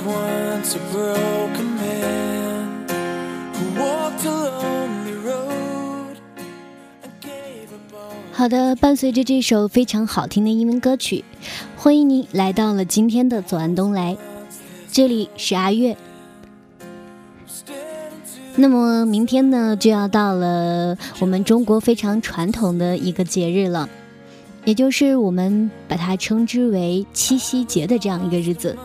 once a broken man walk a lonely road a gave up all. 好的，伴随着这首非常好听的英文歌曲，欢迎您来到了今天的左岸东来，这里是阿月。那么明天呢，就要到了我们中国非常传统的一个节日了，也就是我们把它称之为七夕节的这样一个日子。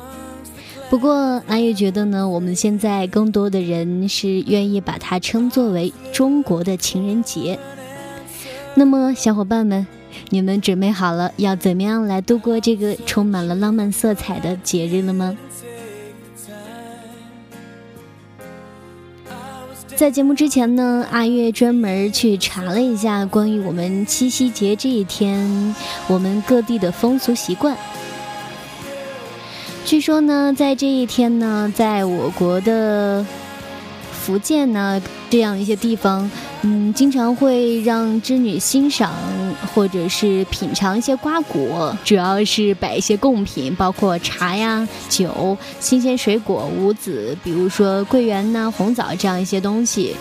不过阿月觉得呢，我们现在更多的人是愿意把它称作为中国的情人节。那么小伙伴们，你们准备好了要怎么样来度过这个充满了浪漫色彩的节日了吗？在节目之前呢，阿月专门去查了一下关于我们七夕节这一天我们各地的风俗习惯。据说呢，在这一天呢，在我国的福建呢这样一些地方，嗯，经常会让织女欣赏或者是品尝一些瓜果，主要是摆一些贡品，包括茶呀、酒、新鲜水果、五子，比如说桂圆呐、红枣这样一些东西。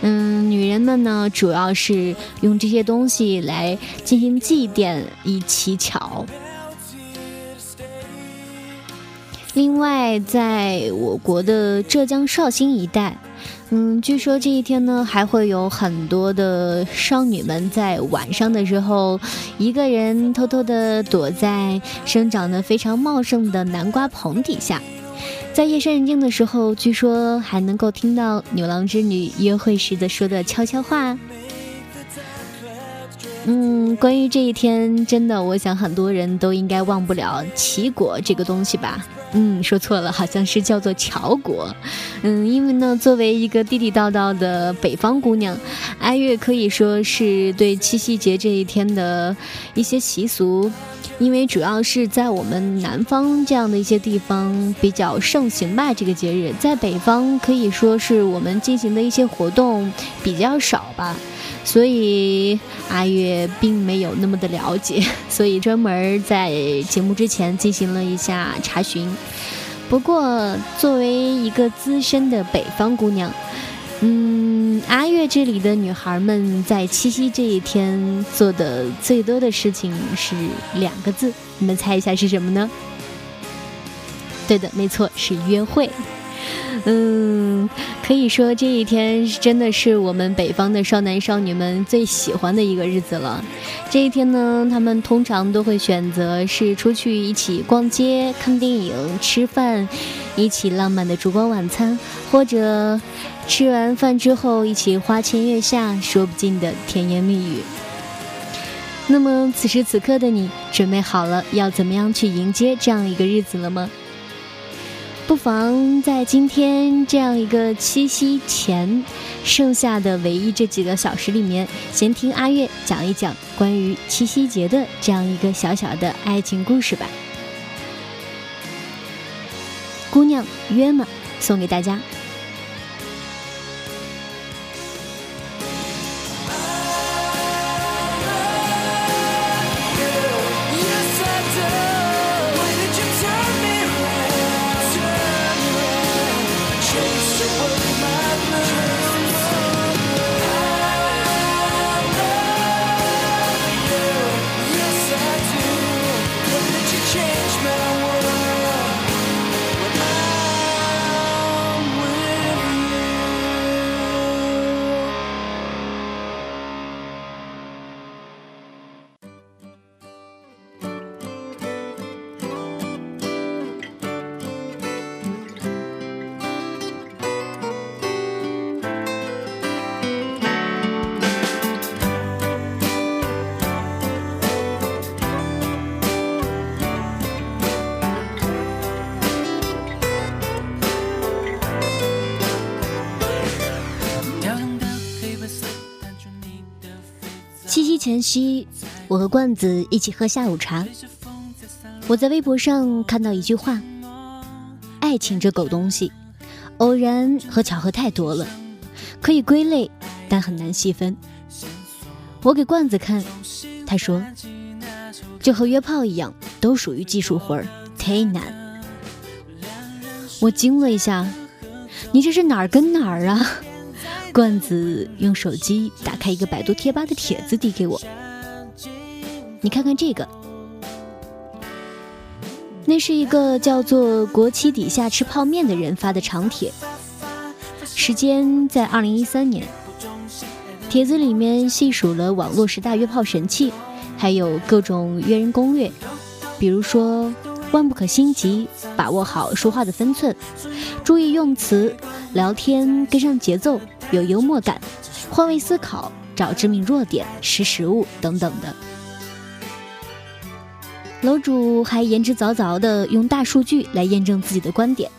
嗯，女人们呢，主要是用这些东西来进行祭奠以乞巧。另外，在我国的浙江绍兴一带，嗯，据说这一天呢，还会有很多的少女们在晚上的时候，一个人偷偷的躲在生长得非常茂盛的南瓜棚底下，在夜深人静的时候，据说还能够听到牛郎织女约会时的说的悄悄话。嗯，关于这一天，真的，我想很多人都应该忘不了奇果这个东西吧。嗯，说错了，好像是叫做乔国。嗯，因为呢，作为一个地地道道的北方姑娘，哀乐可以说是对七夕节这一天的一些习俗，因为主要是在我们南方这样的一些地方比较盛行吧。这个节日在北方可以说是我们进行的一些活动比较少吧。所以阿月并没有那么的了解，所以专门在节目之前进行了一下查询。不过，作为一个资深的北方姑娘，嗯，阿月这里的女孩们在七夕这一天做的最多的事情是两个字，你们猜一下是什么呢？对的，没错，是约会。嗯，可以说这一天真的是我们北方的少男少女们最喜欢的一个日子了。这一天呢，他们通常都会选择是出去一起逛街、看电影、吃饭，一起浪漫的烛光晚餐，或者吃完饭之后一起花前月下，说不尽的甜言蜜语。那么此时此刻的你，准备好了要怎么样去迎接这样一个日子了吗？不妨在今天这样一个七夕前剩下的唯一这几个小时里面，先听阿月讲一讲关于七夕节的这样一个小小的爱情故事吧。姑娘约吗？送给大家。我和罐子一起喝下午茶。我在微博上看到一句话：“爱情这狗东西，偶然和巧合太多了，可以归类，但很难细分。”我给罐子看，他说：“就和约炮一样，都属于技术活儿，忒难。”我惊了一下，你这是哪儿跟哪儿啊？罐子用手机打开一个百度贴吧的帖子递给我，你看看这个，那是一个叫做“国旗底下吃泡面”的人发的长帖，时间在二零一三年。帖子里面细数了网络十大约炮神器，还有各种约人攻略，比如说万不可心急，把握好说话的分寸，注意用词，聊天跟上节奏。有幽默感，换位思考，找致命弱点，识时务等等的。楼主还言之凿凿的用大数据来验证自己的观点：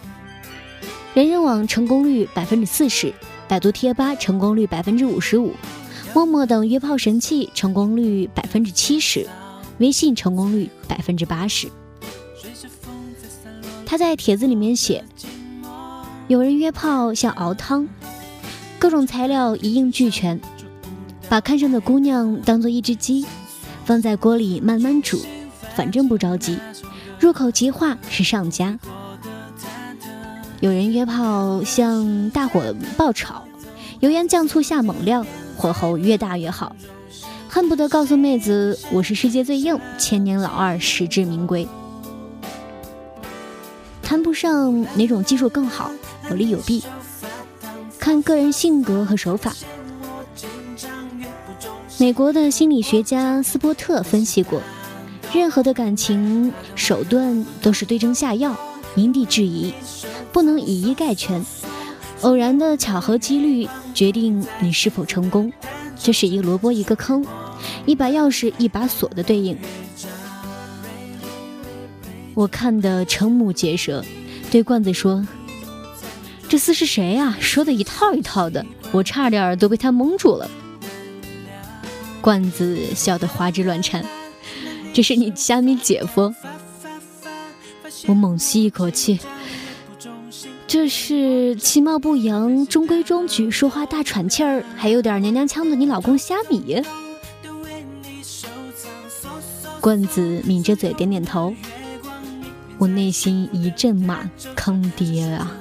人人网成功率百分之四十，百度贴吧成功率百分之五十五，陌陌等约炮神器成功率百分之七十，微信成功率百分之八十。他在帖子里面写：有人约炮像熬汤。各种材料一应俱全，把看上的姑娘当做一只鸡，放在锅里慢慢煮，反正不着急。入口即化是上佳。有人约炮像大火爆炒，油盐酱醋下猛料，火候越大越好，恨不得告诉妹子我是世界最硬，千年老二，实至名归。谈不上哪种技术更好，有利有弊。看个人性格和手法。美国的心理学家斯波特分析过，任何的感情手段都是对症下药，因地制宜，不能以一概全。偶然的巧合几率决定你是否成功，这是一个萝卜一个坑，一把钥匙一把锁的对应。我看得瞠目结舌，对罐子说。这厮是谁呀？说的一套一套的，我差点都被他蒙住了。罐子笑得花枝乱颤。这是你虾米姐夫？我猛吸一口气。这是其貌不扬、中规中矩、说话大喘气儿，还有点娘娘腔的你老公虾米。罐子抿着嘴点点头。我内心一阵骂：坑爹啊！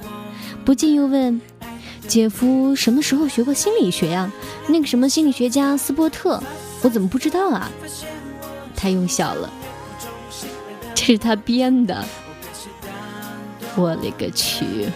不禁又问：“姐夫什么时候学过心理学呀？那个什么心理学家斯波特，我怎么不知道啊？”他又笑了：“这是他编的。”我勒个去！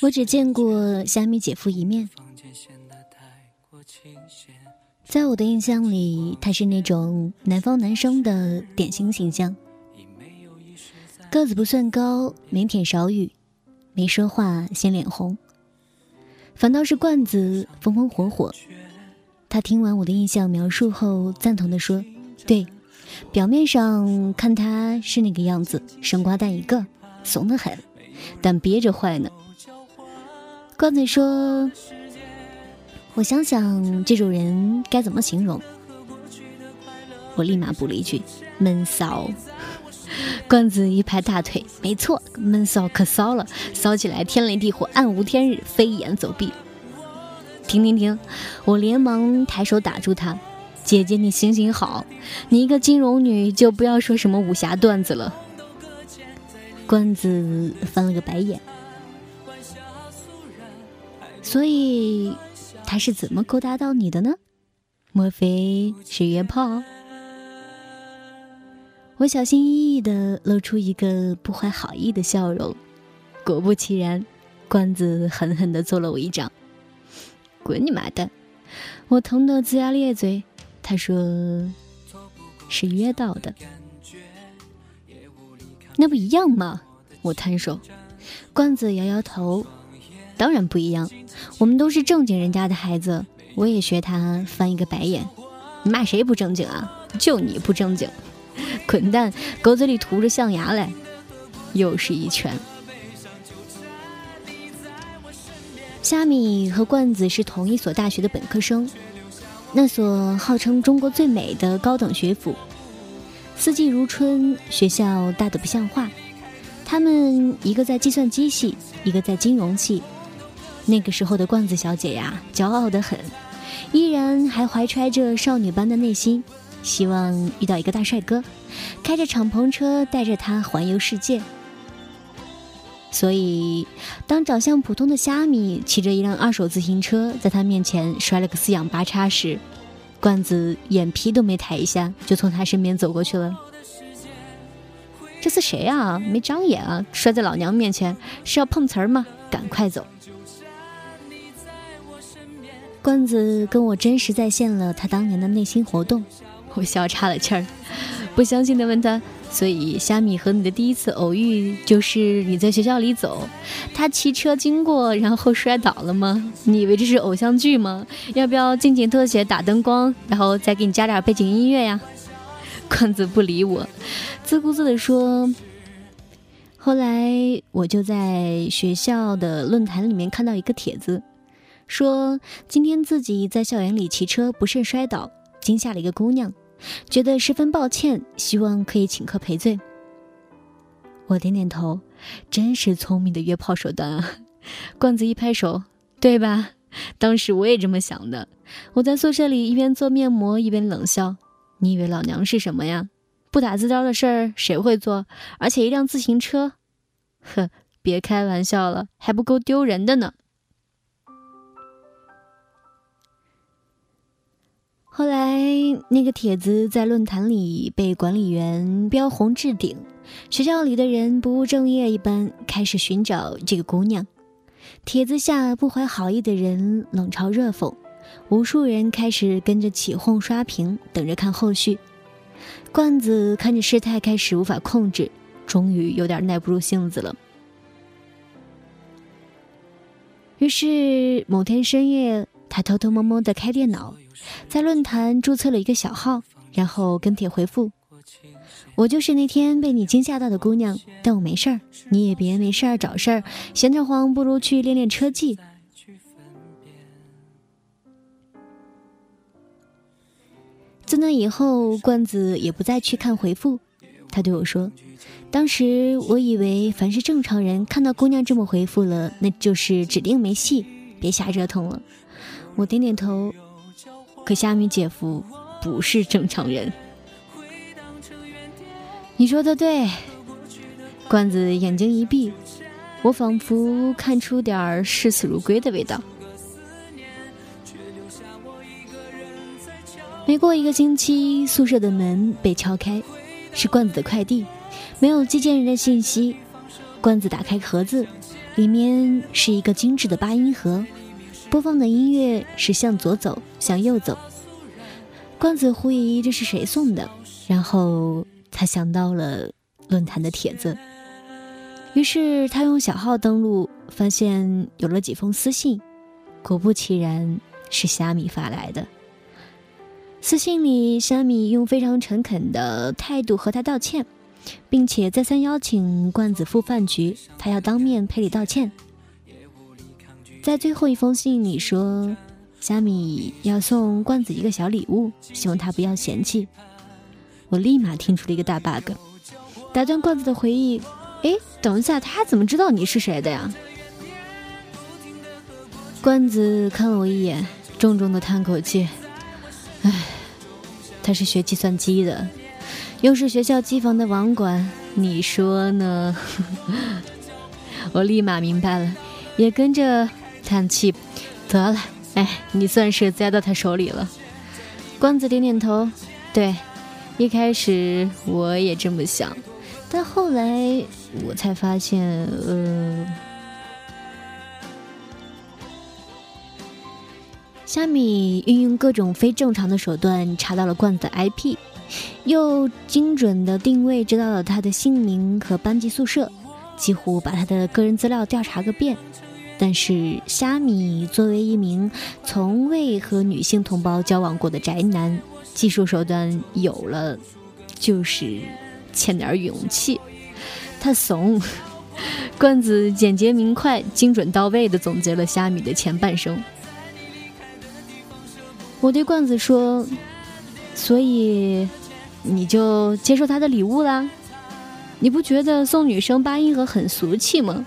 我只见过虾米姐夫一面，在我的印象里，他是那种南方男生的典型形象，个子不算高，腼腆少语，没说话先脸红，反倒是罐子风风火火。他听完我的印象描述后，赞同的说：“对，表面上看他是那个样子，生瓜蛋一个，怂得很。”但憋着坏呢。罐子说：“我想想，这种人该怎么形容？”我立马补了一句：“闷骚。”罐子一拍大腿：“没错，闷骚可骚了，骚起来天雷地火，暗无天日，飞檐走壁。”停停停！我连忙抬手打住他：“姐姐，你行行好，你一个金融女，就不要说什么武侠段子了。”罐子翻了个白眼，所以他是怎么勾搭到你的呢？莫非是约炮？我小心翼翼地露出一个不怀好意的笑容，果不其然，罐子狠狠地揍了我一掌。滚你妈的！我疼得龇牙咧嘴。他说是约到的，那不一样吗？我摊手。罐子摇摇头，当然不一样。我们都是正经人家的孩子。我也学他翻一个白眼。你骂谁不正经啊？就你不正经。滚蛋！狗嘴里吐着象牙来，又是一拳。虾米和罐子是同一所大学的本科生，那所号称中国最美的高等学府，四季如春，学校大得不像话。他们一个在计算机系，一个在金融系。那个时候的罐子小姐呀，骄傲得很，依然还怀揣着少女般的内心。希望遇到一个大帅哥，开着敞篷车带着他环游世界。所以，当长相普通的虾米骑着一辆二手自行车在他面前摔了个四仰八叉时，罐子眼皮都没抬一下就从他身边走过去了。这是谁啊？没长眼啊！摔在老娘面前是要碰瓷儿吗？赶快走！罐子跟我真实再现了他当年的内心活动。我笑岔了气儿，不相信的问他：“所以虾米和你的第一次偶遇就是你在学校里走，他骑车经过，然后摔倒了吗？你以为这是偶像剧吗？要不要近景特写打灯光，然后再给你加点背景音乐呀？” 罐子不理我，自顾自地说：“后来我就在学校的论坛里面看到一个帖子，说今天自己在校园里骑车不慎摔倒，惊吓了一个姑娘。”觉得十分抱歉，希望可以请客赔罪。我点点头，真是聪明的约炮手段啊！罐子一拍手，对吧？当时我也这么想的。我在宿舍里一边做面膜一边冷笑：“你以为老娘是什么呀？不打自招的事儿谁会做？而且一辆自行车，呵，别开玩笑了，还不够丢人的呢。”后来，那个帖子在论坛里被管理员标红置顶，学校里的人不务正业一般开始寻找这个姑娘。帖子下不怀好意的人冷嘲热讽，无数人开始跟着起哄刷屏，等着看后续。罐子看着事态开始无法控制，终于有点耐不住性子了。于是某天深夜，他偷偷摸摸的开电脑。在论坛注册了一个小号，然后跟帖回复：“我就是那天被你惊吓到的姑娘，但我没事儿，你也别没事儿找事儿，闲得慌不如去练练车技。”自那以后，罐子也不再去看回复。他对我说：“当时我以为凡是正常人看到姑娘这么回复了，那就是指定没戏，别瞎折腾了。”我点点头。可虾米姐夫不是正常人，你说的对。罐子眼睛一闭，我仿佛看出点儿视死如归的味道。没过一个星期，宿舍的门被敲开，是罐子的快递，没有寄件人的信息。罐子打开盒子，里面是一个精致的八音盒。播放的音乐是向左走，向右走。罐子狐疑这是谁送的，然后他想到了论坛的帖子，于是他用小号登录，发现有了几封私信，果不其然是虾米发来的。私信里，虾米用非常诚恳的态度和他道歉，并且再三邀请罐子赴饭局，他要当面赔礼道歉。在最后一封信里说，虾米要送罐子一个小礼物，希望他不要嫌弃。我立马听出了一个大 bug，打断罐子的回忆。哎，等一下，他怎么知道你是谁的呀？罐子看了我一眼，重重的叹口气。唉，他是学计算机的，又是学校机房的网管，你说呢？我立马明白了，也跟着。叹气，得了，哎，你算是栽到他手里了。光子点点头，对，一开始我也这么想，但后来我才发现，呃，虾米运用各种非正常的手段查到了罐子的 IP，又精准的定位知道了他的姓名和班级宿舍，几乎把他的个人资料调查个遍。但是虾米作为一名从未和女性同胞交往过的宅男，技术手段有了，就是欠点勇气。他怂。罐子简洁明快、精准到位地总结了虾米的前半生。我对罐子说：“所以你就接受他的礼物啦？你不觉得送女生八音盒很俗气吗？”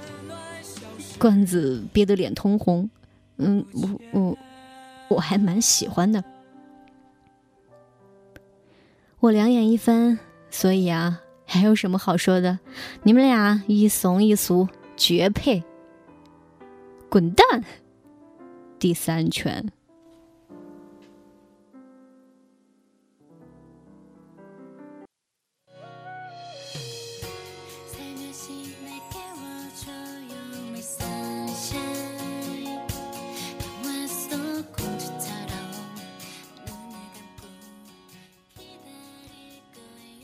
罐子憋得脸通红，嗯，我我我还蛮喜欢的。我两眼一翻，所以啊，还有什么好说的？你们俩一怂一俗，绝配！滚蛋！第三拳。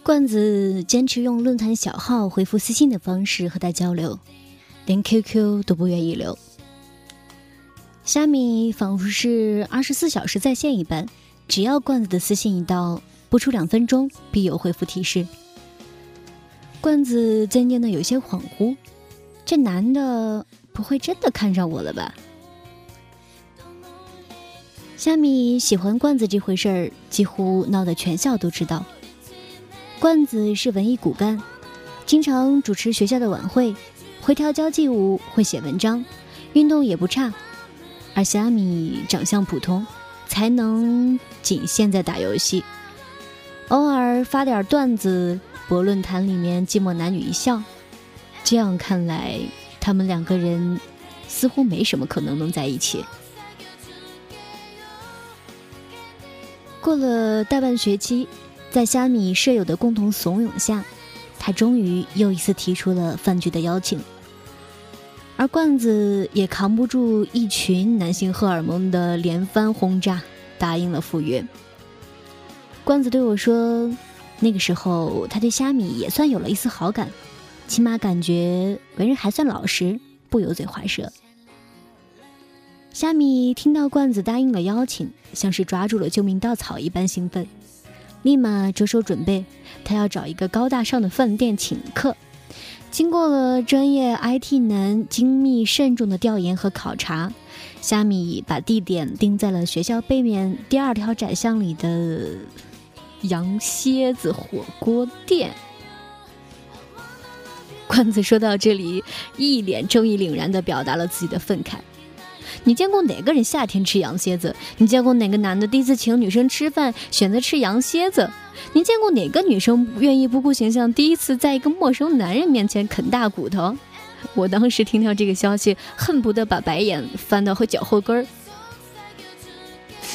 罐子坚持用论坛小号回复私信的方式和他交流，连 QQ 都不愿意留。虾米仿佛是二十四小时在线一般，只要罐子的私信一到，不出两分钟必有回复提示。罐子渐渐的有些恍惚，这男的不会真的看上我了吧？虾米喜欢罐子这回事儿，几乎闹得全校都知道。罐子是文艺骨干，经常主持学校的晚会，会跳交际舞，会写文章，运动也不差。而虾米长相普通，才能仅限在打游戏，偶尔发点段子，博论坛里面寂寞男女一笑。这样看来，他们两个人似乎没什么可能能在一起。过了大半学期。在虾米舍友的共同怂恿下，他终于又一次提出了饭局的邀请。而罐子也扛不住一群男性荷尔蒙的连番轰炸，答应了赴约。罐子对我说：“那个时候他对虾米也算有了一丝好感，起码感觉为人还算老实，不油嘴滑舌。”虾米听到罐子答应了邀请，像是抓住了救命稻草一般兴奋。立马着手准备，他要找一个高大上的饭店请客。经过了专业 IT 男精密慎重的调研和考察，虾米把地点定在了学校背面第二条窄巷里的羊蝎子火锅店。罐子说到这里，一脸正义凛然地表达了自己的愤慨。你见过哪个人夏天吃羊蝎子？你见过哪个男的第一次请女生吃饭选择吃羊蝎子？你见过哪个女生愿意不顾形象第一次在一个陌生男人面前啃大骨头？我当时听到这个消息，恨不得把白眼翻到和脚后跟儿。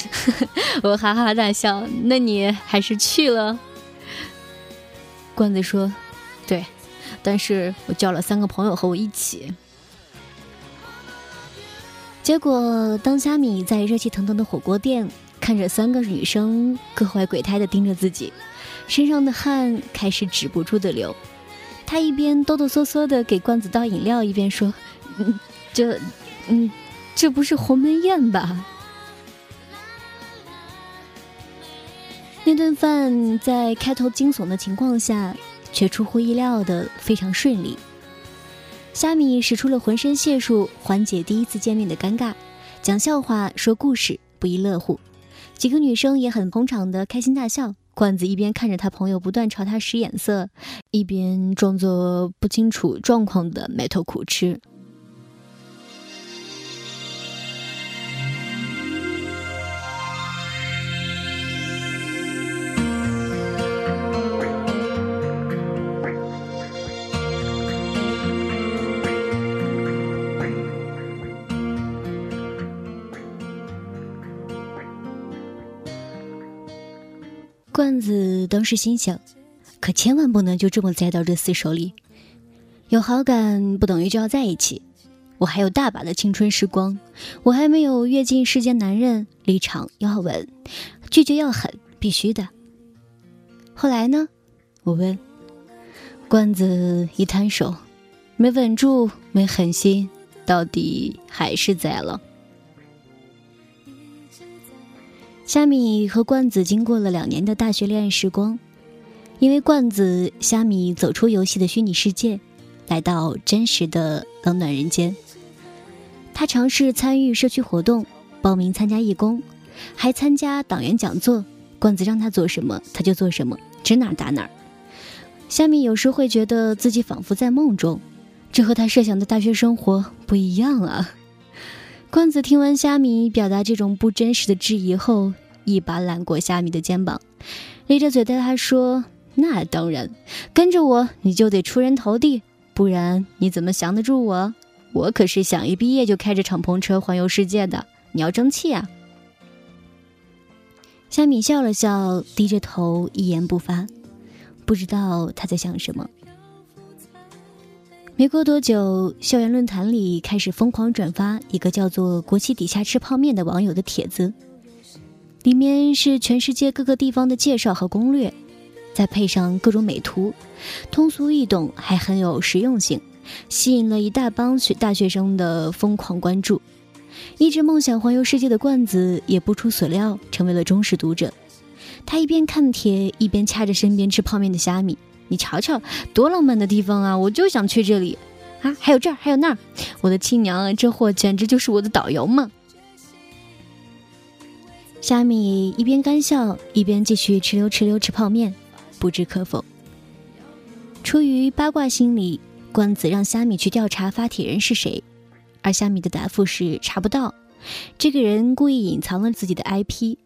我哈哈大笑。那你还是去了？罐子说：“对，但是我叫了三个朋友和我一起。”结果，当虾米在热气腾腾的火锅店看着三个女生各怀鬼胎的盯着自己，身上的汗开始止不住的流。他一边哆哆嗦嗦的给罐子倒饮料，一边说：“嗯，这，嗯，这不是鸿门宴吧？”那顿饭在开头惊悚的情况下，却出乎意料的非常顺利。虾米使出了浑身解数缓解第一次见面的尴尬，讲笑话、说故事，不亦乐乎。几个女生也很捧场的开心大笑。罐子一边看着他朋友不断朝他使眼色，一边装作不清楚状况的埋头苦吃。当时心想，可千万不能就这么栽到这厮手里。有好感不等于就要在一起，我还有大把的青春时光，我还没有阅尽世间男人，立场要稳，拒绝要狠，必须的。后来呢？我问。罐子一摊手，没稳住，没狠心，到底还是栽了。虾米和罐子经过了两年的大学恋爱时光，因为罐子，虾米走出游戏的虚拟世界，来到真实的冷暖人间。他尝试参与社区活动，报名参加义工，还参加党员讲座。罐子让他做什么，他就做什么，指哪打哪。虾米有时会觉得自己仿佛在梦中，这和他设想的大学生活不一样啊。罐子听完虾米表达这种不真实的质疑后，一把揽过虾米的肩膀，咧着嘴对他说：“那当然，跟着我你就得出人头地，不然你怎么降得住我？我可是想一毕业就开着敞篷车环游世界的，你要争气啊！”虾米笑了笑，低着头一言不发，不知道他在想什么。没过多久，校园论坛里开始疯狂转发一个叫做“国旗底下吃泡面”的网友的帖子，里面是全世界各个地方的介绍和攻略，再配上各种美图，通俗易懂，还很有实用性，吸引了一大帮学大学生的疯狂关注。一直梦想环游世界的罐子也不出所料成为了忠实读者，他一边看帖，一边掐着身边吃泡面的虾米。你瞧瞧，多浪漫的地方啊！我就想去这里，啊，还有这儿，还有那儿。我的亲娘啊，这货简直就是我的导游嘛！虾米一边干笑，一边继续哧溜哧溜吃泡面，不置可否。出于八卦心理，罐子让虾米去调查发帖人是谁，而虾米的答复是查不到。这个人故意隐藏了自己的 IP，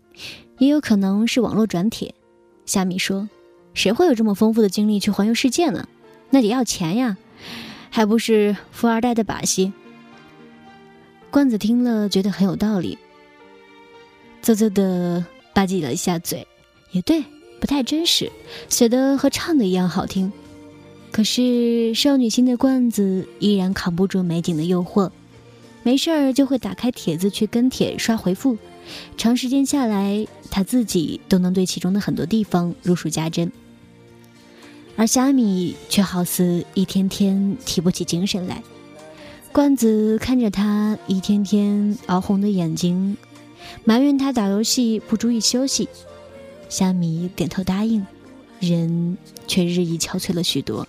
也有可能是网络转帖。虾米说。谁会有这么丰富的精力去环游世界呢？那得要钱呀，还不是富二代的把戏。罐子听了觉得很有道理，啧啧的吧唧了一下嘴，也对，不太真实，写的和唱的一样好听。可是少女心的罐子依然扛不住美景的诱惑，没事儿就会打开帖子去跟帖刷回复，长时间下来，他自己都能对其中的很多地方如数家珍。而虾米却好似一天天提不起精神来。罐子看着他一天天熬红的眼睛，埋怨他打游戏不注意休息。虾米点头答应，人却日益憔悴了许多。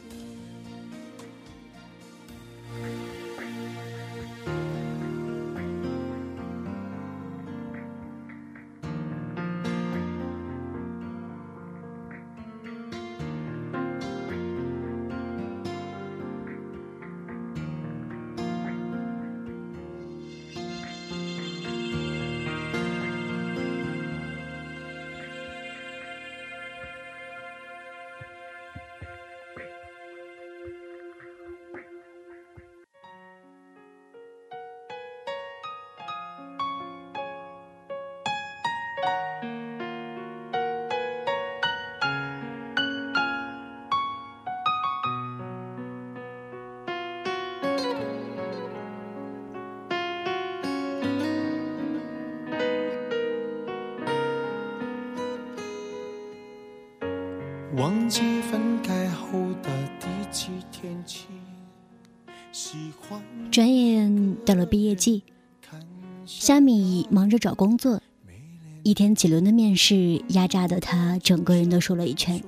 忘记分开后的第几天起，转眼到了毕业季，虾米忙着找工作，一天几轮的面试压榨的他整个人都瘦了一圈，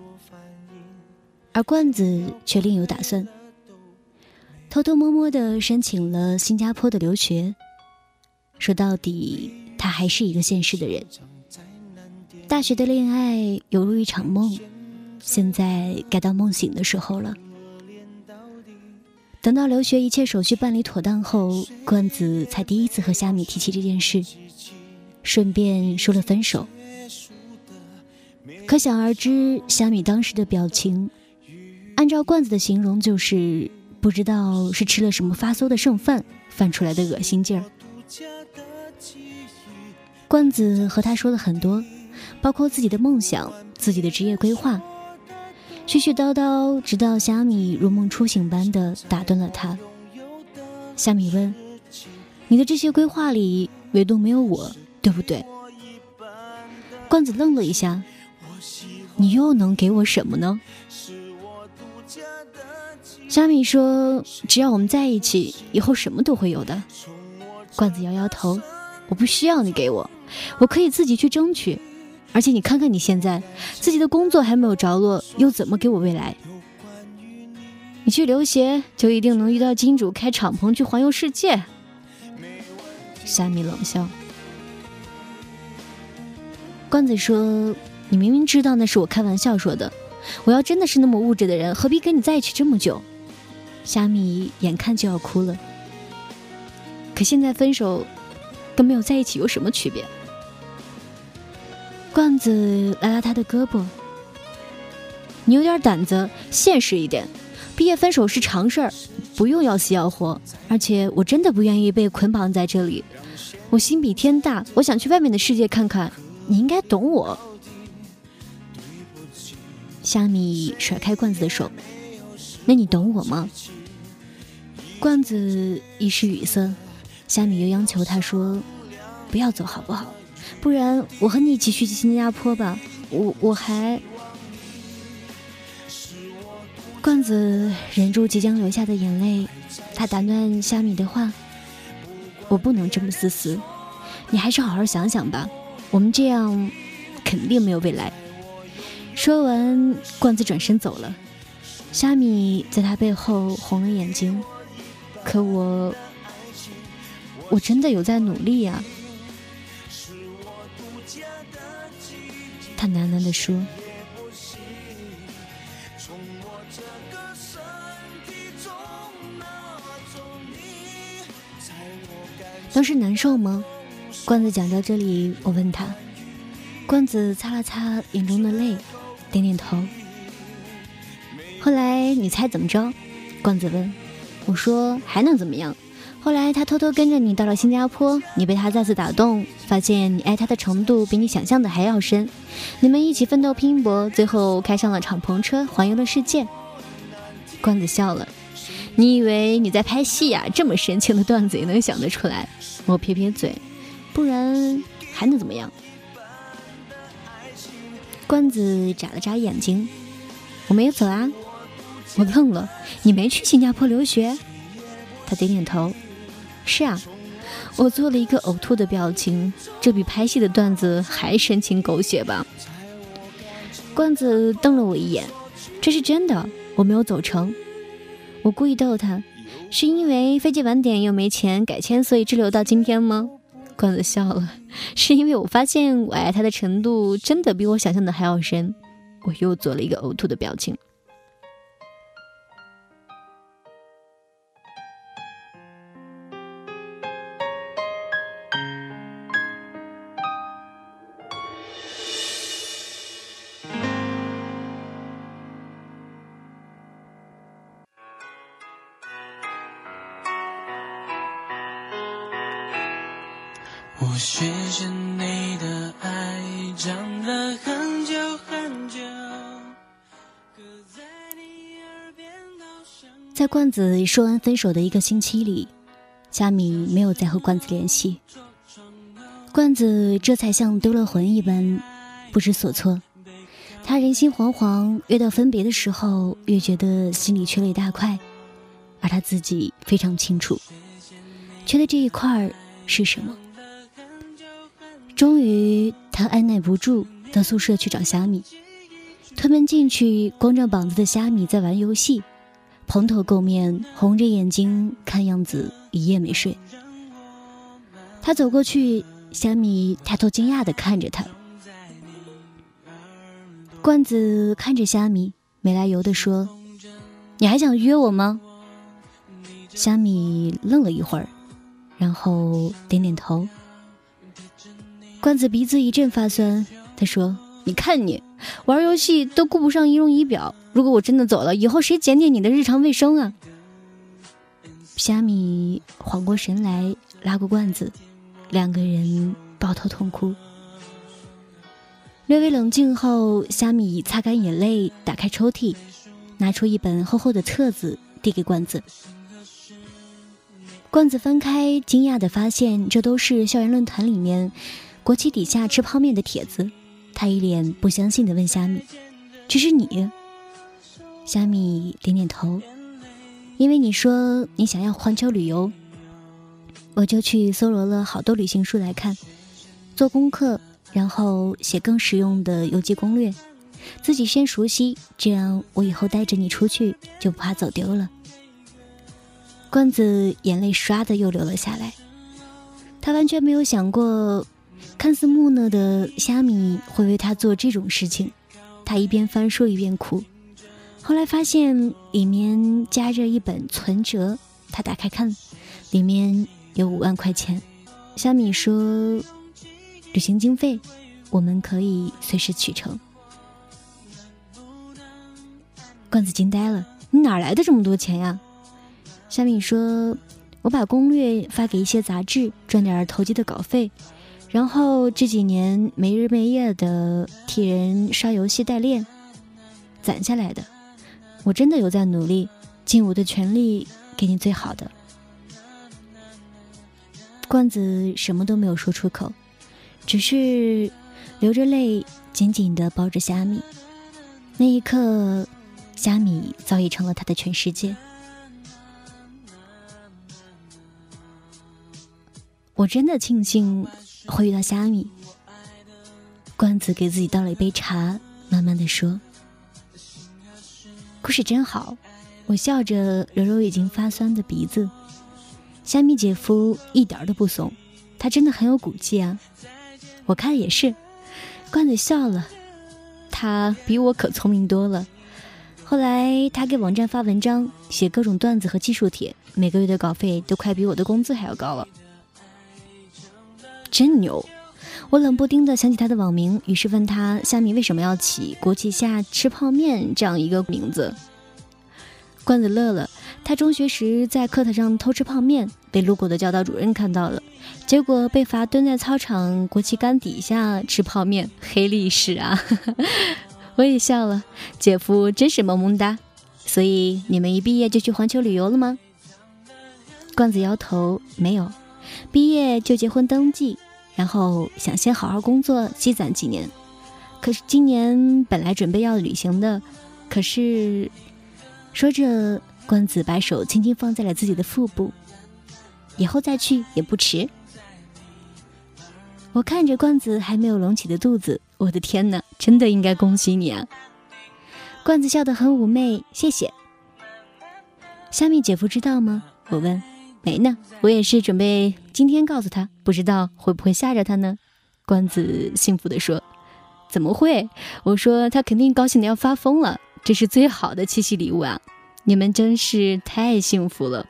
而罐子却另有打算，偷偷摸摸的申请了新加坡的留学。说到底，他还是一个现实的人，大学的恋爱犹如一场梦。现在该到梦醒的时候了。等到留学一切手续办理妥当后，罐子才第一次和虾米提起这件事，顺便说了分手。可想而知，虾米当时的表情，按照罐子的形容，就是不知道是吃了什么发馊的剩饭泛出来的恶心劲儿。罐子和他说了很多，包括自己的梦想、自己的职业规划，絮絮叨叨，直到虾米如梦初醒般的打断了他。虾米问：“你的这些规划里，唯独没有我，对不对？”罐子愣了一下：“你又能给我什么呢？”虾米说：“只要我们在一起，以后什么都会有的。”罐子摇摇头：“我不需要你给我，我可以自己去争取。而且你看看你现在，自己的工作还没有着落，又怎么给我未来？你去留学，就一定能遇到金主，开敞篷去环游世界？”虾米冷笑。罐子说：“你明明知道那是我开玩笑说的。我要真的是那么物质的人，何必跟你在一起这么久？”虾米眼看就要哭了，可现在分手跟没有在一起有什么区别？罐子拉拉他的胳膊，你有点胆子，现实一点。毕业分手是常事儿，不用要死要活。而且我真的不愿意被捆绑在这里，我心比天大，我想去外面的世界看看。你应该懂我。虾米甩开罐子的手。那你懂我吗？罐子一时语塞，虾米又央求他说：“不要走好不好？不然我和你一起去新加坡吧。我我还……”罐子忍住即将流下的眼泪，他打断虾米的话：“我不能这么自私，你还是好好想想吧。我们这样肯定没有未来。”说完，罐子转身走了。虾米在他背后红了眼睛，可我，我真的有在努力呀。他喃喃地说：“当时难受吗？”罐子讲到这里，我问他。罐子擦了擦眼中的泪，点点头。后来你猜怎么着？罐子问。我说还能怎么样？后来他偷偷跟着你到了新加坡，你被他再次打动，发现你爱他的程度比你想象的还要深。你们一起奋斗拼搏，最后开上了敞篷车，环游了世界。罐子笑了。你以为你在拍戏呀？这么深情的段子也能想得出来？我撇撇嘴，不然还能怎么样？罐子眨了眨眼睛。我没有走啊。我愣了，你没去新加坡留学？他点点头。是啊，我做了一个呕吐的表情，这比拍戏的段子还深情狗血吧？罐子瞪了我一眼，这是真的，我没有走成。我故意逗他，是因为飞机晚点又没钱改签，所以滞留到今天吗？罐子笑了，是因为我发现我爱他的程度真的比我想象的还要深。我又做了一个呕吐的表情。罐子说完分手的一个星期里，虾米没有再和罐子联系。罐子这才像丢了魂一般，不知所措。他人心惶惶，越到分别的时候，越觉得心里缺了一大块，而他自己非常清楚，缺的这一块是什么。终于，他按耐不住，到宿舍去找虾米。推门进去，光着膀子的虾米在玩游戏，蓬头垢面，红着眼睛，看样子一夜没睡。他走过去，虾米抬头惊讶地看着他。罐子看着虾米，没来由地说：“你还想约我吗？”虾米愣了一会儿，然后点点头。罐子鼻子一阵发酸，他说：“你看你玩游戏都顾不上仪容仪表，如果我真的走了，以后谁检点你的日常卫生啊？”虾米缓过神来，拉过罐子，两个人抱头痛哭。略微冷静后，虾米擦干眼泪，打开抽屉，拿出一本厚厚的册子，递给罐子。罐子翻开，惊讶地发现这都是校园论坛里面国旗底下吃泡面的帖子。他一脸不相信的问虾米：“这是你？”虾米点点头，因为你说你想要环球旅游，我就去搜罗了好多旅行书来看，做功课，然后写更实用的游记攻略，自己先熟悉，这样我以后带着你出去就不怕走丢了。罐子眼泪唰的又流了下来，他完全没有想过，看似木讷的虾米会为他做这种事情，他一边翻书一边哭。后来发现里面夹着一本存折，他打开看，里面有五万块钱。虾米说：“旅行经费，我们可以随时取成。”罐子惊呆了：“你哪来的这么多钱呀？”虾米说：“我把攻略发给一些杂志，赚点投机的稿费，然后这几年没日没夜的替人刷游戏代练，攒下来的。”我真的有在努力，尽我的全力给你最好的。罐子什么都没有说出口，只是流着泪，紧紧的抱着虾米。那一刻，虾米早已成了他的全世界。我真的庆幸会遇到虾米。罐子给自己倒了一杯茶，慢慢的说。故事真好，我笑着揉揉已经发酸的鼻子。虾米姐夫一点都不怂，他真的很有骨气啊。我看也是。罐子笑了，他比我可聪明多了。后来他给网站发文章，写各种段子和技术帖，每个月的稿费都快比我的工资还要高了。真牛！我冷不丁的想起他的网名，于是问他：“虾米为什么要起国旗下吃泡面这样一个名字？”罐子乐了。他中学时在课堂上偷吃泡面，被路过的教导主任看到了，结果被罚蹲在操场国旗杆底下吃泡面，黑历史啊！我也笑了。姐夫真是萌萌哒。所以你们一毕业就去环球旅游了吗？罐子摇头，没有，毕业就结婚登记。然后想先好好工作，积攒几年。可是今年本来准备要旅行的，可是说着，关子把手轻轻放在了自己的腹部。以后再去也不迟。我看着罐子还没有隆起的肚子，我的天哪，真的应该恭喜你啊！罐子笑得很妩媚，谢谢。虾米姐夫知道吗？我问。没呢，我也是准备今天告诉他，不知道会不会吓着他呢？关子幸福地说：“怎么会？我说他肯定高兴的要发疯了，这是最好的七夕礼物啊！你们真是太幸福了。”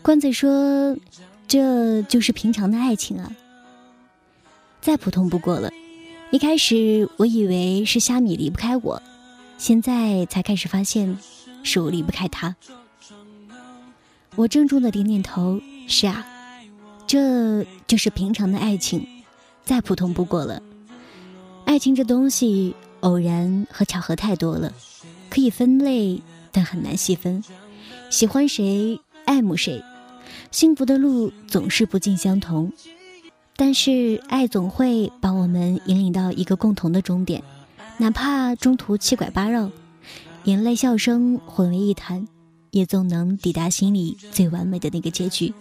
关子说：“这就是平常的爱情啊，再普通不过了。一开始我以为是虾米离不开我，现在才开始发现是我离不开他。”我郑重的点点头，是啊，这就是平常的爱情，再普通不过了。爱情这东西，偶然和巧合太多了，可以分类，但很难细分。喜欢谁，爱慕谁，幸福的路总是不尽相同。但是爱总会把我们引领到一个共同的终点，哪怕中途七拐八绕，眼泪笑声混为一谈。也总能抵达心里最完美的那个结局。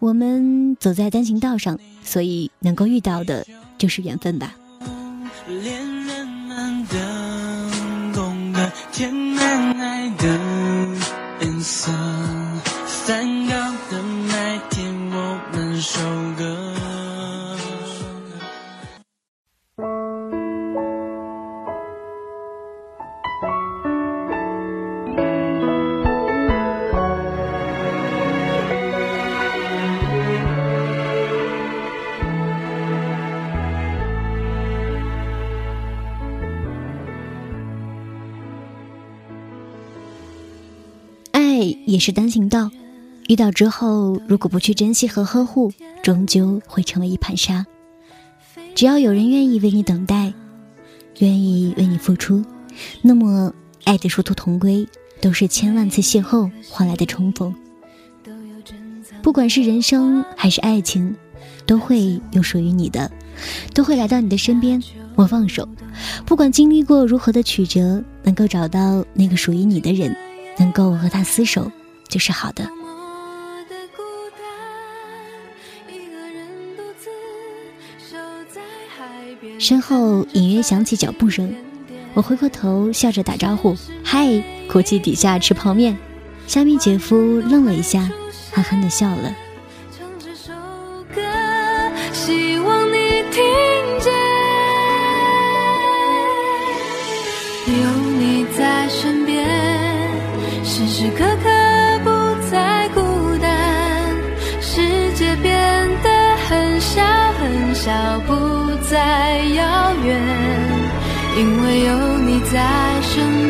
我们走在单行道上，所以能够遇到的就是缘分吧。也是单行道，遇到之后，如果不去珍惜和呵护，终究会成为一盘沙。只要有人愿意为你等待，愿意为你付出，那么爱的殊途同归，都是千万次邂逅换来的重逢。不管是人生还是爱情，都会有属于你的，都会来到你的身边。莫放手，不管经历过如何的曲折，能够找到那个属于你的人，能够和他厮守，就是好的。身后隐约响起脚步声，我回过头笑着打招呼：“嗨！”国际底下吃泡面，虾米姐夫愣了一下，憨憨的笑了。因为有你在身边。